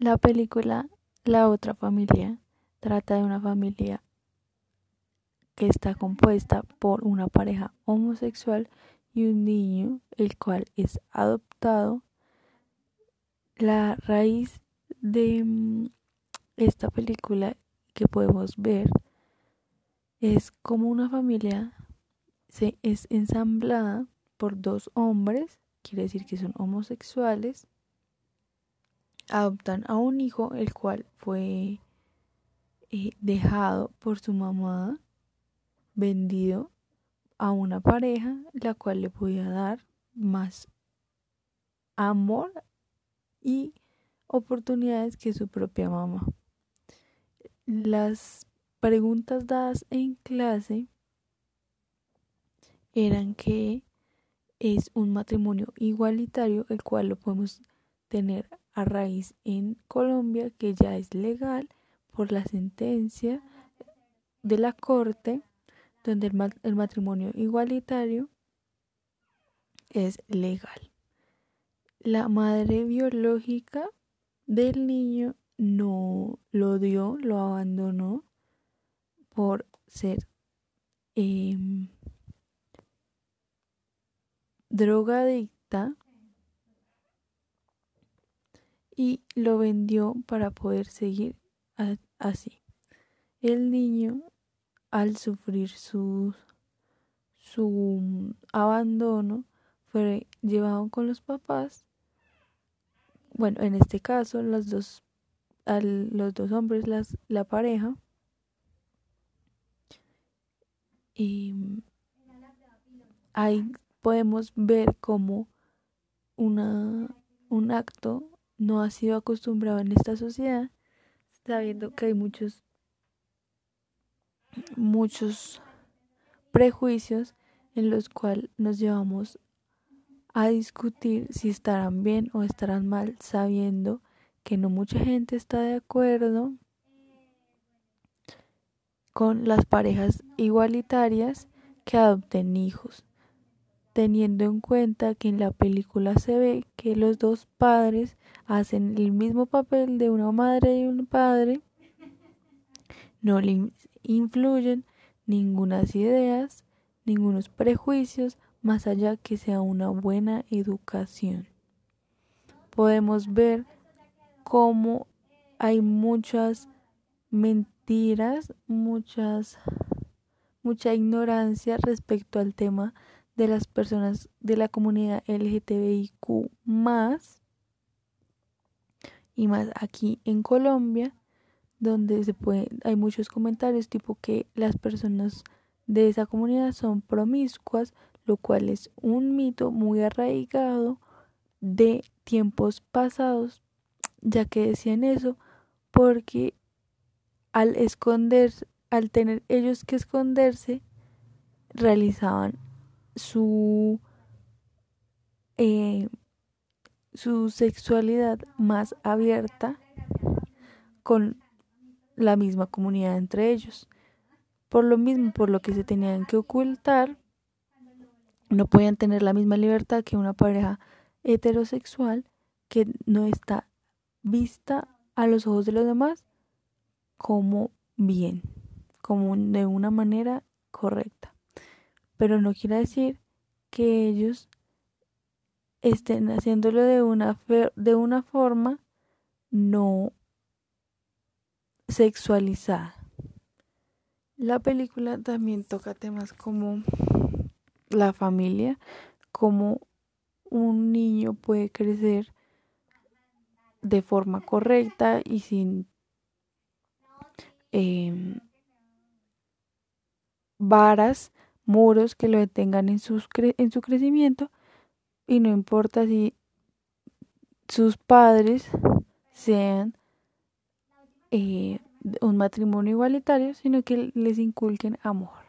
La película La otra familia trata de una familia que está compuesta por una pareja homosexual y un niño, el cual es adoptado. La raíz de mm, esta película que podemos ver es como una familia se es ensamblada por dos hombres, quiere decir que son homosexuales, adoptan a un hijo el cual fue eh, dejado por su mamá, vendido a una pareja la cual le podía dar más amor y oportunidades que su propia mamá. Las preguntas dadas en clase eran que es un matrimonio igualitario, el cual lo podemos tener a raíz en Colombia, que ya es legal por la sentencia de la Corte, donde el, matrimonio igualitario es legal. La madre biológica del niño no lo dio, lo abandonó por ser em, drogadicta y lo vendió para poder seguir así. El niño, al sufrir su, su abandono, fue llevado con los papás. Bueno, en este caso, los dos, los dos hombres, las, la pareja, y ahí podemos ver cómo una, un acto no ha sido acostumbrado en esta sociedad, sabiendo que hay muchos, muchos prejuicios en los cuales nos llevamos a discutir si estarán bien o estarán mal, sabiendo que no mucha gente está de acuerdo con las parejas igualitarias que adopten hijos, teniendo en cuenta que en la película se ve que los dos padres hacen el mismo papel de una madre y un padre, no le influyen ningunas ideas, ningunos prejuicios, más allá que sea una buena educación. Podemos ver cómo hay muchas mentiras muchas, mucha ignorancia respecto al tema de las personas de la comunidad LGTBIQ más y más aquí en Colombia donde se puede, hay muchos comentarios tipo que las personas de esa comunidad son promiscuas, lo cual es un mito muy arraigado de tiempos pasados, ya que decían eso porque al esconder, al tener ellos que esconderse, realizaban su, eh, su sexualidad más abierta con la misma comunidad entre ellos. Por lo mismo, por lo que se tenían que ocultar, no podían tener la misma libertad que una pareja heterosexual que no está vista a los ojos de los demás como bien, como de una manera correcta. Pero no quiere decir que ellos estén haciéndolo de una, de una forma no sexualizada. La película también toca temas como la familia, como un niño puede crecer de forma correcta y sin Em, varas, muros que lo detengan en, sus en su crecimiento y no importa si sus padres sean eh, un matrimonio igualitario, sino que les inculquen amor.